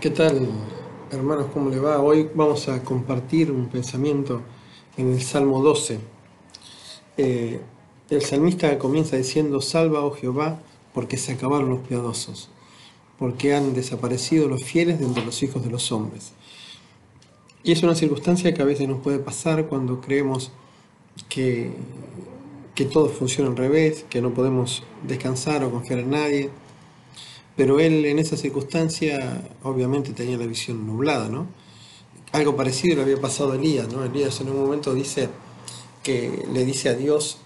¿Qué tal, hermanos? ¿Cómo le va? Hoy vamos a compartir un pensamiento en el Salmo 12. Eh, el salmista comienza diciendo, Salva, oh Jehová, porque se acabaron los piadosos, porque han desaparecido los fieles de entre los hijos de los hombres. Y es una circunstancia que a veces nos puede pasar cuando creemos que, que todo funciona al revés, que no podemos descansar o confiar en nadie pero él en esa circunstancia obviamente tenía la visión nublada, ¿no? Algo parecido le había pasado a Elías, ¿no? Elías en un momento dice que le dice a Dios,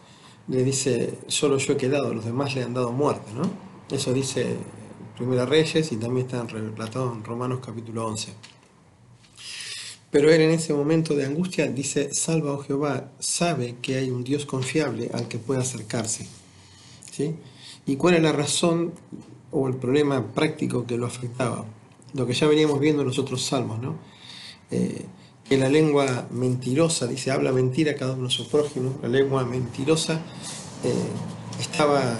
le dice, solo yo he quedado, los demás le han dado muerte, ¿no? Eso dice Primera Reyes y también está relatado en Romanos capítulo 11. Pero él en ese momento de angustia dice, salva, oh Jehová, sabe que hay un Dios confiable al que pueda acercarse. ¿Sí? ¿Y cuál es la razón o el problema práctico que lo afectaba. Lo que ya veníamos viendo en los otros salmos, ¿no? Eh, que la lengua mentirosa, dice, habla mentira cada uno de sus prójimos, la lengua mentirosa eh, estaba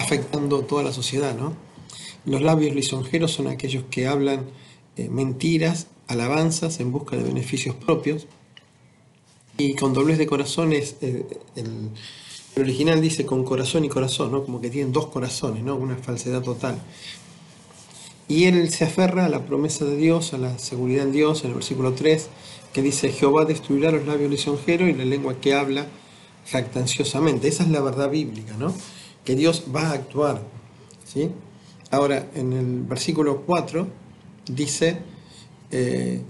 afectando toda la sociedad, ¿no? Los labios lisonjeros son aquellos que hablan eh, mentiras, alabanzas en busca de beneficios propios, y con doblez de corazones el el original dice con corazón y corazón, ¿no? Como que tienen dos corazones, ¿no? Una falsedad total. Y él se aferra a la promesa de Dios, a la seguridad en Dios, en el versículo 3, que dice, Jehová destruirá los labios lisonjeros y la lengua que habla jactanciosamente. Esa es la verdad bíblica, ¿no? Que Dios va a actuar, ¿sí? Ahora, en el versículo 4 dice, eh,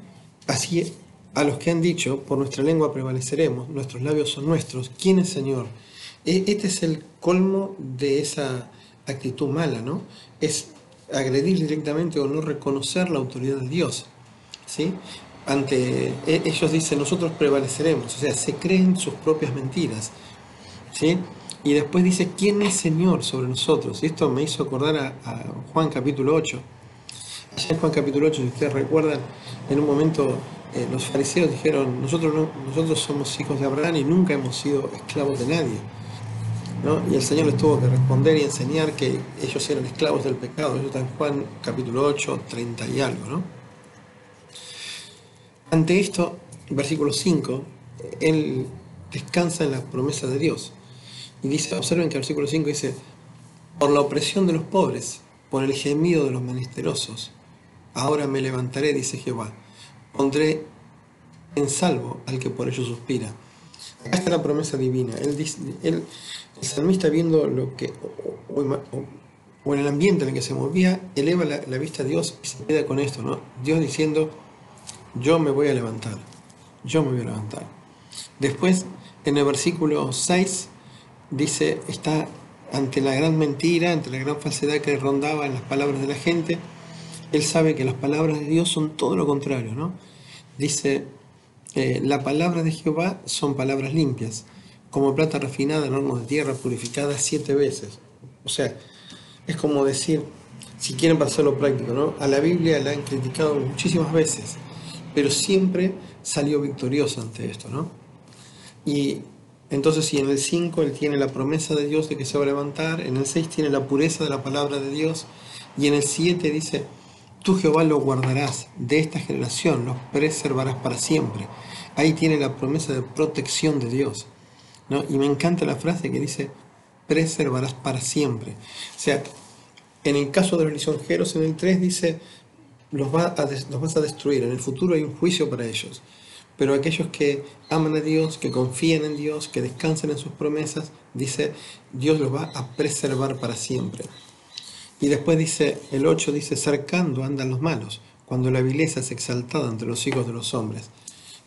así a los que han dicho, por nuestra lengua prevaleceremos, nuestros labios son nuestros, ¿quién es Señor? E, este es el colmo de esa actitud mala, ¿no? Es agredir directamente o no reconocer la autoridad de Dios, ¿sí? Ante e, ellos dicen, nosotros prevaleceremos, o sea, se creen sus propias mentiras, ¿sí? Y después dice, ¿quién es Señor sobre nosotros? Y esto me hizo acordar a, Juan capítulo 8. Allá en Juan capítulo 8, si ustedes recuerdan, en un momento eh, los fariseos dijeron, nosotros, nosotros somos hijos de Abraham y nunca hemos sido esclavos de nadie. Y el Señor les tuvo que responder y enseñar que ellos eran esclavos del pecado. Eso está en Juan capítulo 8, 30 y algo. ¿no? Ante esto, versículo 5, él descansa en la promesa de Dios. Y dice, observen que el versículo 5 dice, por la opresión de los pobres, por el gemido de los menesterosos, ahora me levantaré, dice Jehová, pondré en salvo al que por ello suspira. Acá está la promesa divina. Él, dice, el salmista viendo lo que, o, en el ambiente en el que se movía, eleva la, vista a Dios y se queda con esto, ¿no? Dios diciendo, yo me voy a levantar, yo me voy a levantar. Después, en el versículo 6, dice, está ante la gran mentira, ante la gran falsedad que rondaba en las palabras de la gente, él sabe que las palabras de Dios son todo lo contrario, ¿no? Dice, eh, la palabra de Jehová son palabras limpias como plata refinada en hornos de tierra purificada siete veces. O sea, es como decir, si quieren pasarlo práctico, ¿no? A la Biblia la han criticado muchísimas veces, pero siempre salió victoriosa ante esto, ¿no? Y entonces si en el 5 él tiene la promesa de Dios de que se va a levantar, en el 6 tiene la pureza de la palabra de Dios, y en el 7 dice, tú Jehová lo guardarás de esta generación, los preservarás para siempre. Ahí tiene la promesa de protección de Dios. Y me encanta la frase que dice, preservarás para siempre. O sea, en el caso de los lisonjeros, en el 3 dice, los, va a los vas a destruir, en el futuro hay un juicio para ellos. Pero aquellos que aman a Dios, que confían en Dios, que descansan en sus promesas, dice, Dios los va a preservar para siempre. Y después dice, el 8 dice, cercando andan los malos, cuando la vileza es exaltada entre los hijos de los hombres.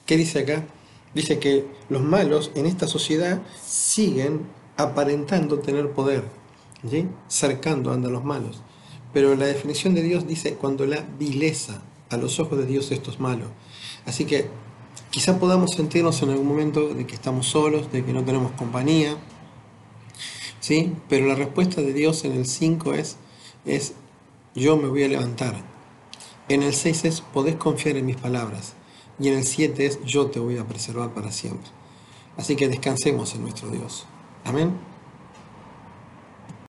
¿Qué dice acá? Dice que los malos en esta sociedad siguen aparentando tener poder, ¿sí? cercando andan los malos. Pero la definición de Dios dice cuando la vileza a los ojos de Dios esto es malo. Así que quizá podamos sentirnos en algún momento de que estamos solos, de que no tenemos compañía, ¿sí? pero la respuesta de Dios en el 5 es, es yo me voy a levantar. En el 6 es podés confiar en mis palabras. Y en el 7 es, yo te voy a preservar para siempre. Así que descansemos en nuestro Dios. Amén.